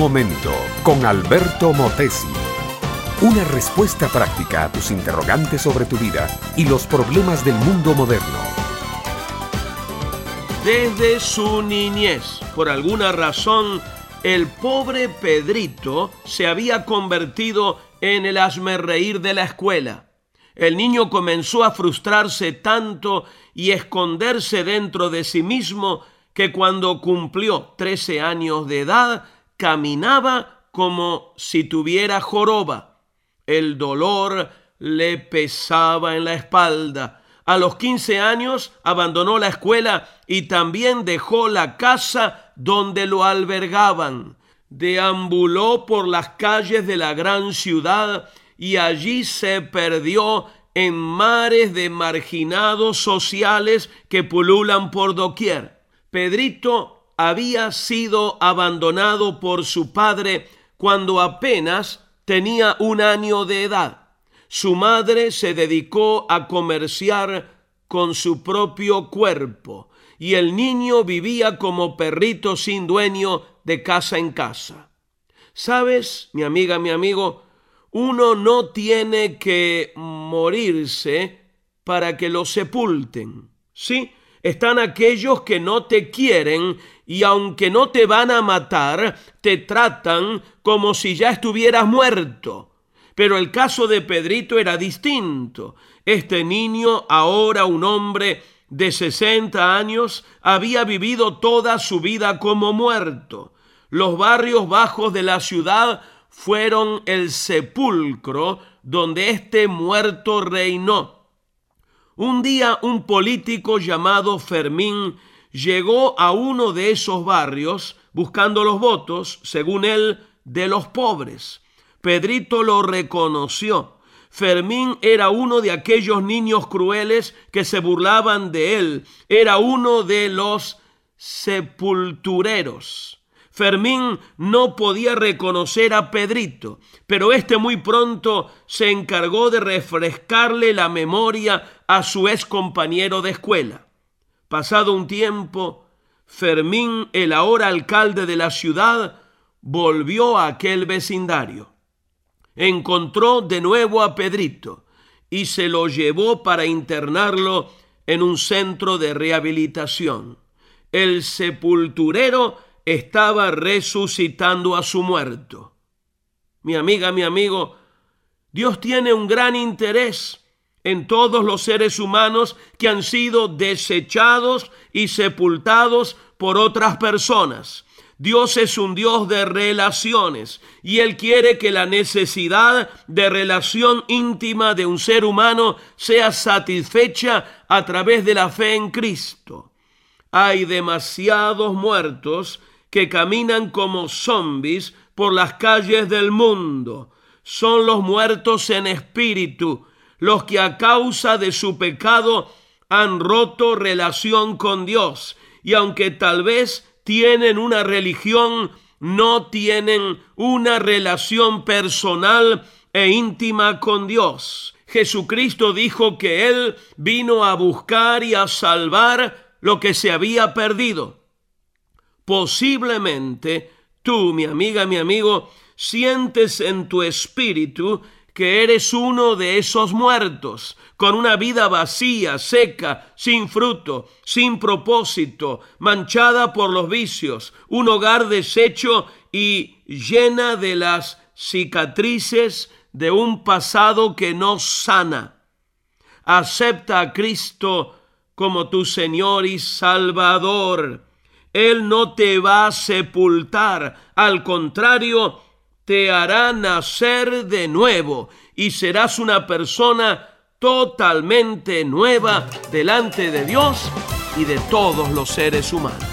momento con Alberto Motesi. Una respuesta práctica a tus interrogantes sobre tu vida y los problemas del mundo moderno. Desde su niñez, por alguna razón, el pobre Pedrito se había convertido en el reír de la escuela. El niño comenzó a frustrarse tanto y esconderse dentro de sí mismo que cuando cumplió 13 años de edad caminaba como si tuviera joroba. El dolor le pesaba en la espalda. A los 15 años abandonó la escuela y también dejó la casa donde lo albergaban. Deambuló por las calles de la gran ciudad y allí se perdió en mares de marginados sociales que pululan por doquier. Pedrito había sido abandonado por su padre cuando apenas tenía un año de edad. Su madre se dedicó a comerciar con su propio cuerpo y el niño vivía como perrito sin dueño de casa en casa. ¿Sabes, mi amiga, mi amigo? Uno no tiene que morirse para que lo sepulten. Sí, están aquellos que no te quieren y aunque no te van a matar, te tratan como si ya estuvieras muerto. Pero el caso de Pedrito era distinto. Este niño, ahora un hombre de 60 años, había vivido toda su vida como muerto. Los barrios bajos de la ciudad fueron el sepulcro donde este muerto reinó. Un día un político llamado Fermín llegó a uno de esos barrios buscando los votos, según él, de los pobres. Pedrito lo reconoció. Fermín era uno de aquellos niños crueles que se burlaban de él. Era uno de los sepultureros. Fermín no podía reconocer a Pedrito, pero este muy pronto se encargó de refrescarle la memoria a su ex compañero de escuela. Pasado un tiempo, Fermín, el ahora alcalde de la ciudad, volvió a aquel vecindario. Encontró de nuevo a Pedrito y se lo llevó para internarlo en un centro de rehabilitación. El sepulturero estaba resucitando a su muerto. Mi amiga, mi amigo, Dios tiene un gran interés en todos los seres humanos que han sido desechados y sepultados por otras personas. Dios es un Dios de relaciones y Él quiere que la necesidad de relación íntima de un ser humano sea satisfecha a través de la fe en Cristo. Hay demasiados muertos que caminan como zombies por las calles del mundo. Son los muertos en espíritu, los que a causa de su pecado han roto relación con Dios y aunque tal vez tienen una religión, no tienen una relación personal e íntima con Dios. Jesucristo dijo que Él vino a buscar y a salvar lo que se había perdido. Posiblemente tú, mi amiga, mi amigo, sientes en tu espíritu que eres uno de esos muertos, con una vida vacía, seca, sin fruto, sin propósito, manchada por los vicios, un hogar deshecho y llena de las cicatrices de un pasado que no sana. Acepta a Cristo como tu Señor y Salvador. Él no te va a sepultar, al contrario, te hará nacer de nuevo y serás una persona totalmente nueva delante de Dios y de todos los seres humanos.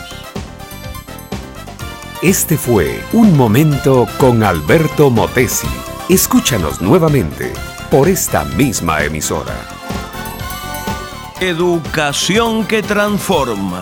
Este fue Un Momento con Alberto Motesi. Escúchanos nuevamente por esta misma emisora. Educación que transforma